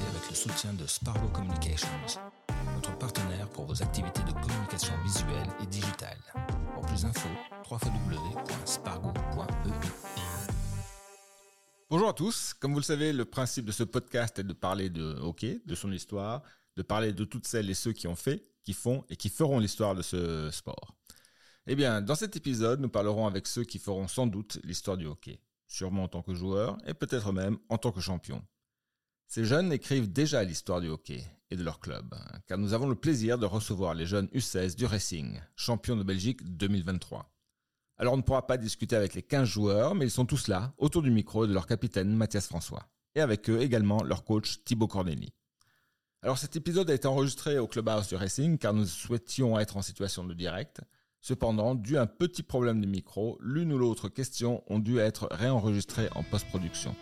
Avec le soutien de Spargo Communications, notre partenaire pour vos activités de communication visuelle et digitale. Pour plus d'infos, www.spargo.eu. Bonjour à tous. Comme vous le savez, le principe de ce podcast est de parler de hockey, de son histoire, de parler de toutes celles et ceux qui ont fait, qui font et qui feront l'histoire de ce sport. Eh bien, dans cet épisode, nous parlerons avec ceux qui feront sans doute l'histoire du hockey, sûrement en tant que joueur et peut-être même en tant que champion. Ces jeunes écrivent déjà l'histoire du hockey et de leur club, car nous avons le plaisir de recevoir les jeunes U16 du Racing, champions de Belgique 2023. Alors on ne pourra pas discuter avec les 15 joueurs, mais ils sont tous là, autour du micro de leur capitaine Mathias François, et avec eux également leur coach Thibaut Corneli. Alors cet épisode a été enregistré au clubhouse du Racing car nous souhaitions être en situation de direct. Cependant, dû à un petit problème de micro, l'une ou l'autre question ont dû être réenregistrées en post-production.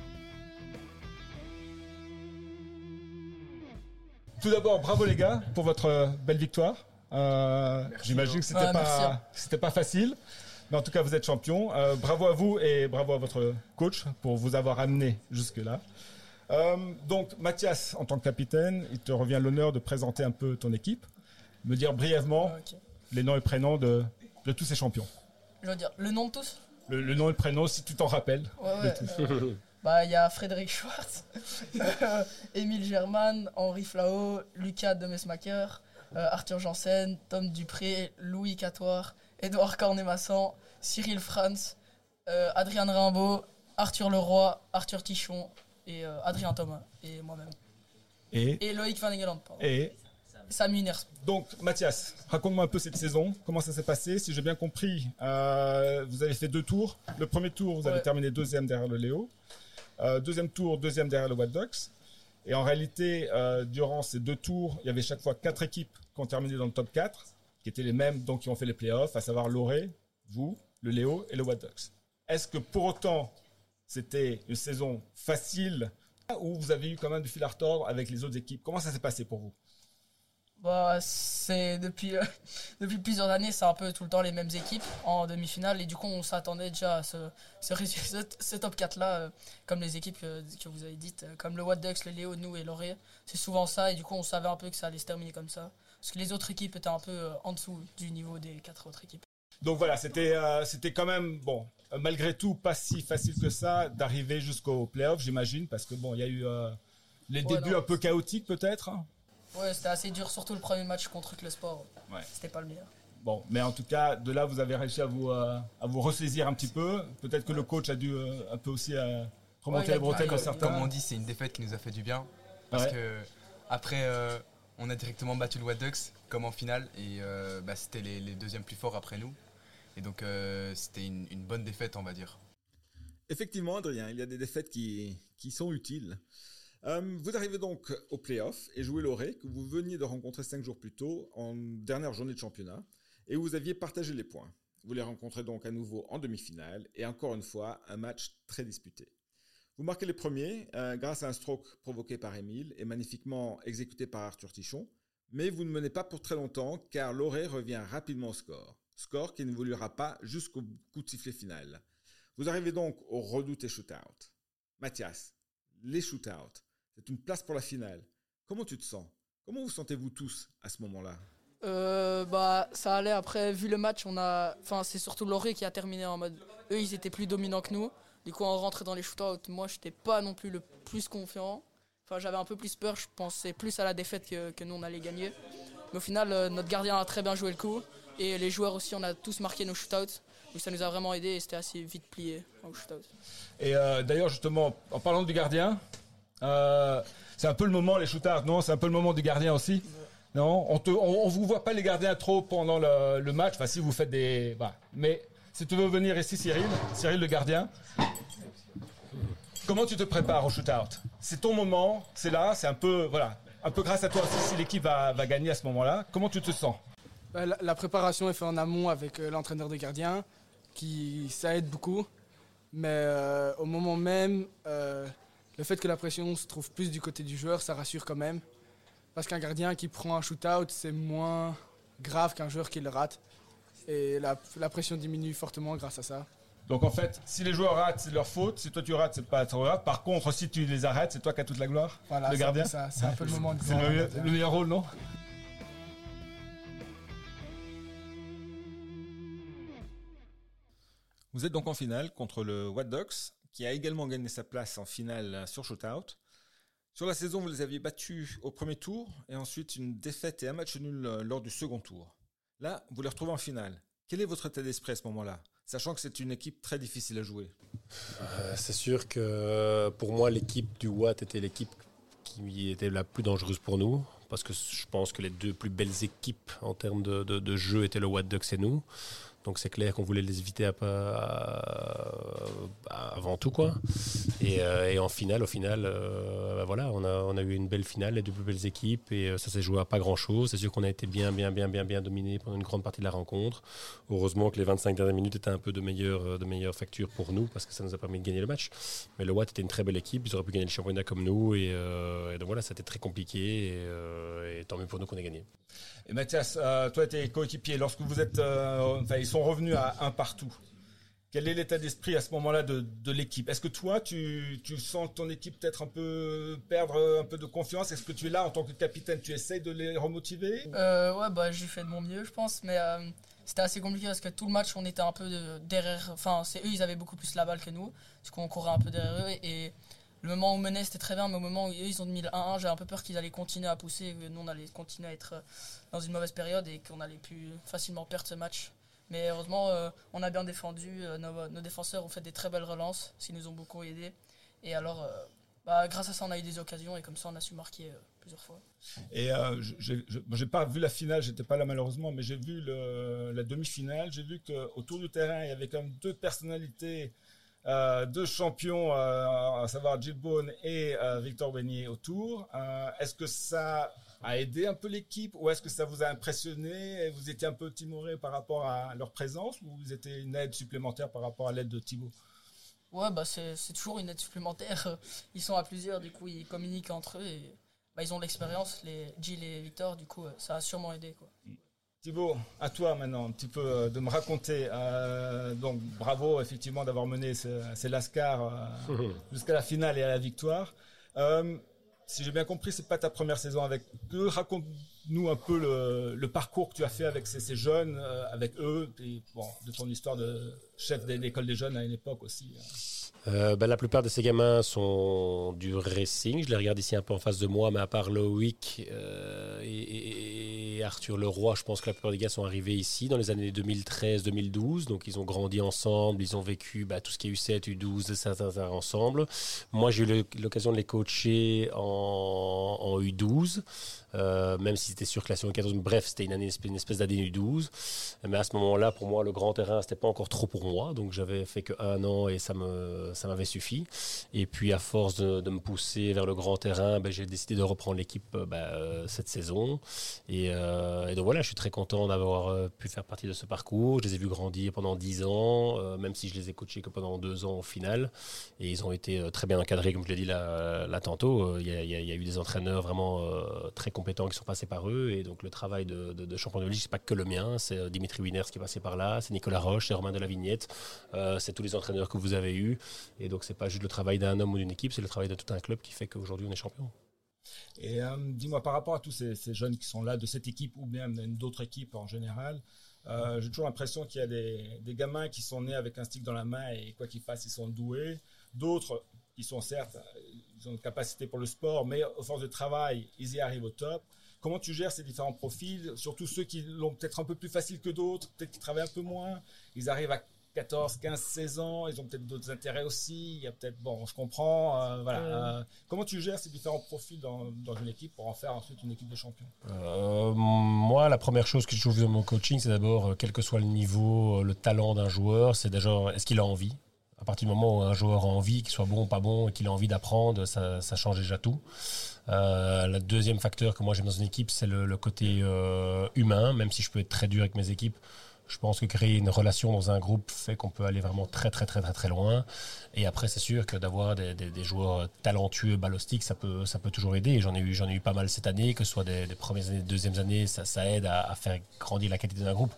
Tout d'abord, bravo les gars pour votre euh, belle victoire. Euh, J'imagine que c'était Ouais, merci, pas c'était pas facile, mais en tout cas vous êtes champion. Euh, bravo à vous et bravo à votre coach pour vous avoir amené jusque là. Euh, donc Mathias, en tant que capitaine, il te revient l'honneur de présenter un peu ton équipe, me dire brièvement Ok. les noms et prénoms de, de tous ces champions. Je veux dire, le nom de tous? Le, le nom et le prénom, si tu t'en rappelles. Ouais, de ouais. tous. Bah, il y a Frédéric Schwartz, Émile Germain, Henri Flao, Lucas Demesmaker, euh, Arthur Janssen, Tom Dupré, Louis Catoire, Édouard Cornet-Masson, Cyril Franz, euh, Adrien Rimbaud, Arthur Leroy, Arthur Tichon et euh, Adrien Thomas et moi-même. Et, Et Loïc Van Engeland, pardon. et Sam Uners. donc Mathias, raconte-moi un peu cette saison, comment ça s'est passé? Si j'ai bien compris, euh, vous avez fait deux tours. Le premier tour, vous avez Ouais. terminé deuxième derrière le Léo. Euh, deuxième tour, deuxième derrière le Wild Ducks. Et en réalité, euh, durant ces deux tours, il y avait chaque fois quatre équipes qui ont terminé dans le top 4, qui étaient les mêmes, donc qui ont fait les playoffs, à savoir l'Oré, vous, le Léo et le Wild Ducks. Est-ce que pour autant, c'était une saison facile ou vous avez eu quand même du fil à retordre avec les autres équipes? Comment ça s'est passé pour vous? Bah, c'est depuis, euh, depuis plusieurs années, c'est un peu tout le temps les mêmes équipes en demi-finale. Et du coup, on s'attendait déjà à ce, ce, top 4-là, euh, comme les équipes que, que vous avez dites, euh, comme le What Ducks, le Léo, nous et Loré. C'est souvent ça. Et du coup, on savait un peu que ça allait se terminer comme ça. Parce que les autres équipes étaient un peu en dessous du niveau des quatre autres équipes. Donc voilà, c'était c'était quand même bon, malgré tout pas si facile que ça d'arriver jusqu'au playoff, j'imagine, parce que bon, il y a eu les Ouais, débuts non. un peu chaotiques peut-être. hein. Ouais, c'était assez dur, surtout le premier match contre le sport. Ouais. C'était pas le meilleur. Bon, mais en tout cas, de là vous avez réussi à vous euh, à vous ressaisir un petit peu. Peut-être que le coach a dû euh, un peu aussi euh, remonter Ouais, les bretelles a- certains. Comme on dit, c'est une défaite qui nous a fait du bien. Parce Ouais. que après, euh, on a directement battu le Ducks comme en finale. Et euh, bah, c'était les, les deuxièmes plus forts après nous. Et donc, euh, c'était une, une bonne défaite, on va dire. Effectivement, Adrien, il y a des défaites qui, qui sont utiles. Euh, vous arrivez donc au playoff et jouez l'Oré, que vous veniez de rencontrer cinq jours plus tôt, en dernière journée de championnat, et vous aviez partagé les points. Vous les rencontrez donc à nouveau en demi-finale, et encore une fois, un match très disputé. Vous marquez les premiers euh, grâce à un stroke provoqué par Émile et magnifiquement exécuté par Arthur Tichon, mais vous ne menez pas pour très longtemps car l'Oré revient rapidement au score. Score qui n'évoluera pas jusqu'au coup de sifflet final. Vous arrivez donc au redouté shootout. Mathias, les shootouts, c'est une place pour la finale. Comment tu te sens? Comment vous sentez-vous tous à ce moment-là? Euh, bah, ça allait après, vu le match, on a. Enfin, c'est surtout Loré qui a terminé en mode. Eux, ils étaient plus dominants que nous. Du coup, on rentrait dans les shootouts. Moi, j'étais pas non plus le plus confiant. Enfin, j'avais un peu plus peur. Je pensais plus à la défaite que, que nous, on allait gagner. Mais au final, euh, notre gardien a très bien joué le coup. Et les joueurs aussi, on a tous marqué nos shootouts. Donc, ça nous a vraiment aidé et c'était assez vite plié au shootout. Et euh, d'ailleurs, justement, en parlant du gardien, euh, c'est un peu le moment, les shootouts, non? C'est un peu le moment du gardien aussi? Non? On te, on, on vous voit pas les gardiens trop pendant le, le match. Enfin, si vous faites des. Voilà. Mais si tu veux venir ici, Cyril, Cyril le gardien. Comment tu te prépares au shootout? C'est ton moment, c'est là, c'est un peu, voilà, un peu grâce à toi aussi si l'équipe va, va gagner à ce moment-là. Comment tu te sens? Bah, La, la préparation est faite en amont avec euh, l'entraîneur des gardiens, qui ça aide beaucoup. Mais euh, au moment même, euh, le fait que la pression se trouve plus du côté du joueur, ça rassure quand même. Parce qu'un gardien qui prend un shootout, c'est moins grave qu'un joueur qui le rate. Et la, la pression diminue fortement grâce à ça. Donc en fait, si les joueurs ratent, c'est leur faute. Si toi tu rates, c'est pas trop grave. Par contre, si tu les arrêtes, c'est toi qui as toute la gloire. Voilà, le c'est gardien. ça, C'est un peu le moment de C'est le, meilleur- le meilleur rôle, non? Vous êtes donc en finale contre le What Ducks, qui a également gagné sa place en finale sur Shootout. Sur la saison, vous les aviez battus au premier tour et ensuite une défaite et un match nul euh, lors du second tour. Là, vous les retrouvez en finale. Quel est votre état d'esprit à ce moment-là Sachant que c'est une équipe très difficile à jouer? Euh, c'est sûr que euh, pour moi, l'équipe du Watt était l'équipe qui était la plus dangereuse pour nous. Parce que je pense que les deux plus belles équipes en termes de- de jeu étaient le Watt Ducks et nous. Donc c'est clair qu'on voulait les éviter avant tout. quoi. Et, euh, et en finale, au final, euh, bah voilà, on a, a eu une belle finale, les deux plus belles équipes. Et euh, ça s'est joué à pas grand-chose. C'est sûr qu'on a été bien, bien, bien, bien, bien dominé pendant une grande partie de la rencontre. Heureusement que les 25 dernières minutes étaient un peu de meilleure, euh, de meilleure facture pour nous parce que ça nous a permis de gagner le match. Mais le Watt était une très belle équipe, ils auraient pu gagner le championnat comme nous et, donc voilà, c'était très compliqué et, tant mieux pour nous qu'on ait gagné. Et Mathias, toi tes coéquipiers, lorsque vous êtes, revenus à un partout. Quel est l'état d'esprit à ce moment-là de, l'équipe? Est-ce que toi, tu, sens ton équipe peut-être un peu perdre un peu de confiance? Est-ce que tu es là en tant que capitaine Tu essayes de les remotiver? Euh, ouais, bah j'ai fait de mon mieux, je pense, mais euh, c'était assez compliqué parce que tout le match, on était un peu de- derrière. Enfin, c'est eux, ils avaient beaucoup plus la balle que nous, parce qu'on courait un peu derrière eux. Et le moment où on menait, c'était très bien, mais au moment où eux, ils ont mis le 1-1, j'avais un peu peur qu'ils allaient continuer à pousser, que nous, on allait continuer à être euh, dans une mauvaise période et qu'on allait plus facilement perdre ce match. Mais heureusement, euh, on a bien défendu, euh, nos, défenseurs ont fait des très belles relances, ce qui nous ont beaucoup aidés. Et alors, euh, bah, grâce à ça, on a eu des occasions et comme ça, on a su marquer plusieurs fois. Et euh, j'ai pas vu la finale, j'étais pas là malheureusement, mais j'ai vu la demi-finale. J'ai vu qu'autour du terrain, il y avait quand même deux personnalités, euh, deux champions, à savoir Jill Bone et Victor Beignet autour. Est-ce que ça a aidé un peu l'équipe ou est-ce que ça vous a impressionné et vous étiez un peu timoré par rapport à leur présence ou vous étiez une aide supplémentaire par rapport à l'aide de Thibaut? Ouais, bah c'est c'est toujours une aide supplémentaire. Ils sont à plusieurs, du coup, ils communiquent entre eux et bah, ils ont l'expérience, les Jill et Victor, du coup, ça a sûrement aidé. Quoi. Thibaut, à toi maintenant, un petit peu euh, de me raconter. euh, donc, bravo effectivement d'avoir mené ce- ces Lascars euh, jusqu'à la finale et à la victoire. Euh, si j'ai bien compris, c'est pas ta première saison avec eux. Raconte-nous un peu le, parcours que tu as fait avec ces, jeunes, euh, avec eux, et bon, de ton histoire de chef de l'école des jeunes à une époque aussi. Euh, ben, la plupart de ces gamins sont du racing. Je les regarde ici un peu en face de moi, mais à part Loïc euh, et, Arthur Leroy, je pense que la plupart des gars sont arrivés ici dans les années 2013-2012. Donc ils ont grandi ensemble, ils ont vécu bah, tout ce qui est U7, U12, ça, ça, ça, ensemble. Moi, j'ai eu l'occasion de les coacher en, en U12. Euh, même si c'était sur classé en 14. Bref, c'était une, espèce d'année U12. Mais à ce moment-là, pour moi, le grand terrain, c'était pas encore trop pour moi. Donc j'avais fait que un an et ça me, ça m'avait suffi. Et puis à force de, me pousser vers le grand terrain, ben, j'ai décidé de reprendre l'équipe euh, ben, euh, cette saison. Et, donc voilà, je suis très content d'avoir pu faire partie de ce parcours. Je les ai vus grandir pendant 10 ans, même si je les ai coachés que pendant deux ans au final. Et ils ont été très bien encadrés, comme je l'ai dit là, là tantôt. Il y, a, il y a- eu des entraîneurs vraiment très compétents qui sont passés par eux. Et donc le travail de, de, de champion de ligue, c'est pas que le mien. C'est euh, Dimitri Winners qui est passé par là, c'est Nicolas Roche, c'est Romain de la Vignette, euh, c'est tous les entraîneurs que vous avez eus. Et donc c'est pas juste le travail d'un homme ou d'une équipe, c'est le travail de tout un club qui fait qu'aujourd'hui on est champion. Et euh, dis-moi, par rapport à tous ces, jeunes qui sont là de cette équipe ou bien d'autres équipes en général, j'ai toujours l'impression qu'il y a des, des gamins qui sont nés avec un stick dans la main et quoi qu'ils fassent, ils sont doués. D'autres, ils sont certes, ils ont une capacité pour le sport, mais au force de travail, ils y arrivent au top. Comment tu gères ces différents profils, surtout ceux qui l'ont peut-être un peu plus facile que d'autres, peut-être qui travaillent un peu moins, ils arrivent à 14, 15, 16 ans, ils ont peut-être d'autres intérêts aussi, il y a peut-être, bon, je comprends, euh, voilà. Euh, comment tu gères ces différents profils dans, dans une équipe pour en faire ensuite une équipe de champions? Euh, moi, la première chose que je trouve dans mon coaching, c'est d'abord, euh, quel que soit le niveau, euh, le talent d'un joueur, c'est déjà, est-ce qu'il a envie? À partir du moment où un joueur a envie, qu'il soit bon ou pas bon, et qu'il a envie d'apprendre, ça, change déjà tout. Euh, le deuxième facteur que moi j'aime dans une équipe, c'est le, le côté euh, humain, même si je peux être très dur avec mes équipes. Je pense que créer une relation dans un groupe fait qu'on peut aller vraiment très très très très très loin. Et après, c'est sûr que d'avoir des, joueurs talentueux, balostiques, ça peut, ça peut toujours aider. J'en ai eu, j'en ai eu pas mal cette année, que ce soit des, premières années, deuxièmes années, ça, aide à, faire grandir la qualité d'un groupe.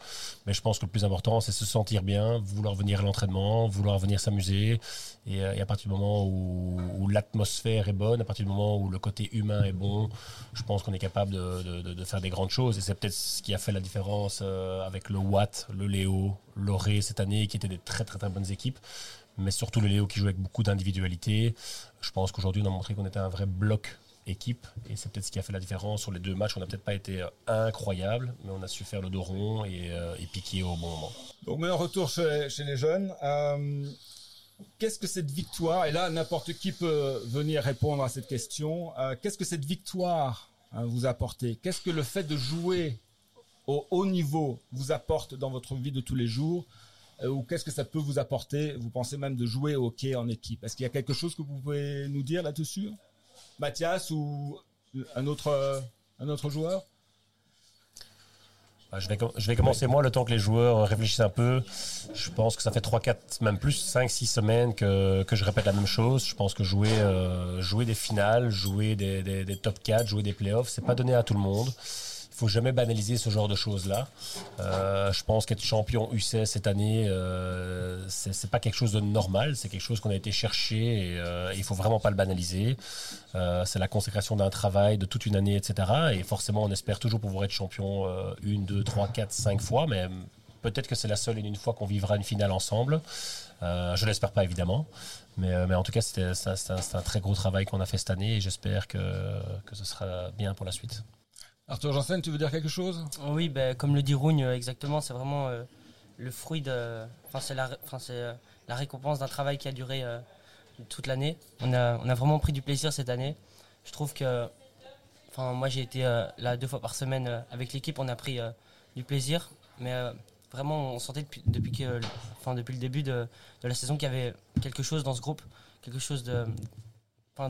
Mais je pense que le plus important, c'est se sentir bien, vouloir venir à l'entraînement, vouloir venir s'amuser. Et, et, à partir du moment où, l'atmosphère est bonne, à partir du moment où le côté humain est bon, je pense qu'on est capable de, de, de, faire des grandes choses. Et c'est peut-être ce qui a fait la différence euh, avec le Watt, le Léo, l'Oré cette année, qui étaient des très très très bonnes équipes. Mais surtout le Léo qui joue avec beaucoup d'individualité. Je pense qu'aujourd'hui, on a montré qu'on était un vrai bloc équipe et c'est peut-être ce qui a fait la différence sur les deux matchs. On n'a peut-être pas été incroyable, mais on a su faire le dos rond et, euh, piquer au bon moment. Donc, meilleur retour chez, chez les jeunes. Euh, Qu'est-ce que cette victoire, et là n'importe qui peut venir répondre à cette question, euh, qu'est-ce que cette victoire hein, vous a apporté? Qu'est-ce que le fait de jouer au haut niveau vous apporte dans votre vie de tous les jours euh, Ou qu'est-ce que ça peut vous apporter? Vous pensez même de jouer au hockey en équipe Est-ce qu'il y a quelque chose que vous pouvez nous dire là-dessus? Mathias ou un autre, un autre joueur? Bah, je vais, je vais commencer moi le temps que les joueurs réfléchissent un peu. Je pense que ça fait 3, 4, même plus 5, 6 semaines que, que je répète la même chose. Je pense que jouer, euh, jouer des finales, jouer des, top 4, jouer des playoffs, c'est pas donné à tout le monde. Il faut jamais banaliser ce genre de choses-là. Euh, je pense qu'être champion U16 cette année, euh, c'est pas quelque chose de normal. C'est quelque chose qu'on a été chercher et euh, il faut vraiment pas le banaliser. Euh, c'est la consécration d'un travail de toute une année, etc. Et forcément, on espère toujours pouvoir être champion euh, une, deux, trois, quatre, cinq fois, mais peut-être que c'est la seule et une fois qu'on vivra une finale ensemble. Je l'espère pas évidemment, mais, en tout cas, c'est un, très gros travail qu'on a fait cette année et j'espère que ce sera bien pour la suite. Arthur Janssen, tu veux dire quelque chose? Oui, ben, comme le dit Rougne, exactement, c'est vraiment euh, le fruit de. Enfin, c'est la, euh, la, récompense d'un travail qui a duré euh, toute l'année. On a, on a vraiment pris du plaisir cette année. Je trouve que. Enfin, moi, j'ai été euh, là deux fois par semaine avec l'équipe, on a pris du plaisir, mais vraiment, on sentait depuis, que, depuis le début de, la saison qu'il y avait quelque chose dans ce groupe, quelque chose de,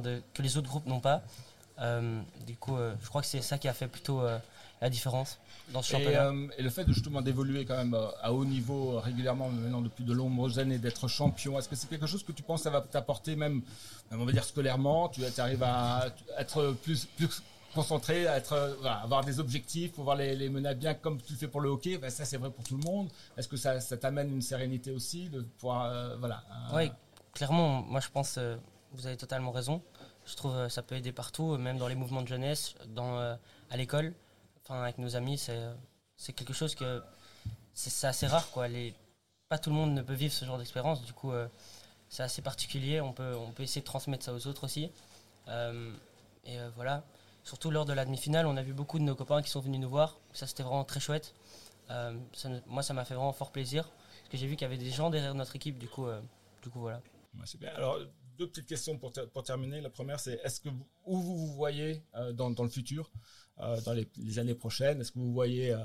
de, que les autres groupes n'ont pas. Euh, du coup, euh, je crois que c'est ça qui a fait plutôt euh, la différence dans ce championnat. Et, et le fait de justement d'évoluer quand même à haut niveau régulièrement maintenant depuis de nombreuses années, d'être champion, est-ce que c'est quelque chose que tu penses ça va t'apporter même, on va dire scolairement, tu, arrives à être plus, plus concentré, à être, voilà, avoir des objectifs, pouvoir les, les, mener à bien comme tu le fais pour le hockey, ben ça c'est vrai pour tout le monde. Est-ce que ça, ça t'amène une sérénité aussi de pouvoir, voilà. Oui, clairement, moi je pense, vous avez totalement raison je trouve que ça peut aider partout, même dans les mouvements de jeunesse, dans, euh, à l'école, enfin, avec nos amis, c'est quelque chose que c'est assez rare. Quoi. Les, pas tout le monde ne peut vivre ce genre d'expérience, du coup, euh, c'est assez particulier. On peut, on peut essayer de transmettre ça aux autres aussi. Euh, et euh, voilà, surtout lors de la demi-finale, on a vu beaucoup de nos copains qui sont venus nous voir. Ça, c'était vraiment très chouette. Euh, moi, ça m'a fait vraiment fort plaisir, parce que j'ai vu qu'il y avait des gens derrière notre équipe, du coup, du coup voilà. C'est bien. Alors, deux petites questions pour, pour terminer. La première, c'est est-ce que vous, où vous vous voyez euh, dans, dans, le futur, euh, dans les, années prochaines? Est-ce que vous voyez euh,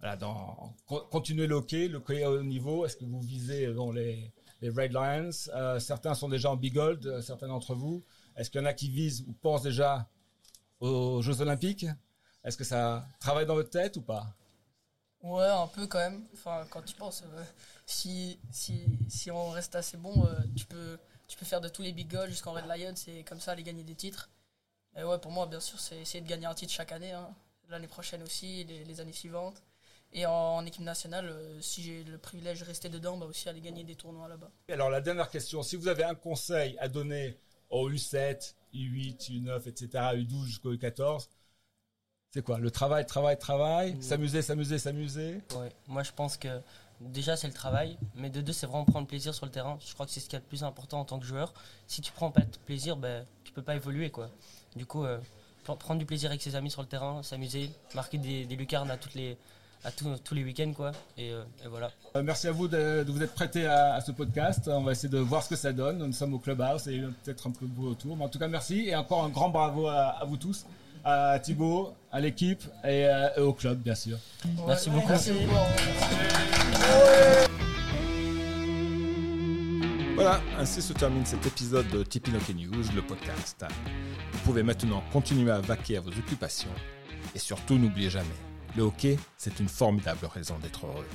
voilà, dans, continuer le hockey, le hockey au haut niveau? Est-ce que vous visez dans les, les Red Lions? Certains sont déjà en Big Gold, certains d'entre vous. Est-ce qu'il y en a qui visent ou pensent déjà aux Jeux Olympiques? Est-ce que ça travaille dans votre tête ou pas? Ouais, un peu quand même. Enfin, quand tu penses, euh, si, si, si on reste assez bon, euh, tu, peux, tu peux faire de tous les big goals jusqu'en Red Lions et comme ça aller gagner des titres. Et ouais, pour moi, bien sûr, c'est essayer de gagner un titre chaque année. Hein. L'année prochaine aussi, les, les, années suivantes. Et en, en équipe nationale, euh, si j'ai le privilège de rester dedans, bah aussi aller gagner des tournois là-bas. Alors, la dernière question, si vous avez un conseil à donner au U7, U8, U9, etc., U12 jusqu'au U14, c'est quoi? Le travail, travail, travail mmh. S'amuser, s'amuser, s'amuser? Ouais, moi je pense que déjà c'est le travail, mais de deux c'est vraiment prendre plaisir sur le terrain. Je crois que c'est ce qui est le plus important en tant que joueur. Si tu prends pas de plaisir, ben, tu peux pas évoluer quoi. Du coup, euh, prendre du plaisir avec ses amis sur le terrain, s'amuser, marquer des, des, lucarnes à toutes les à tous, tous les week-ends quoi. Et, euh, et voilà. Euh, merci à vous de, de vous être prêté à, à, ce podcast. On va essayer de voir ce que ça donne. Nous sommes au clubhouse et peut-être un peu de autour. Mais en tout cas merci et encore un grand bravo à, à vous tous à Thibaut, à l'équipe et, euh, et, au club, bien sûr. Ouais, merci beaucoup. Merci beaucoup. Voilà, ainsi se termine cet épisode de Tipeee Hockey News, le podcast. Vous pouvez maintenant continuer à vaquer à vos occupations. Et surtout, n'oubliez jamais, le hockey, c'est une formidable raison d'être heureux.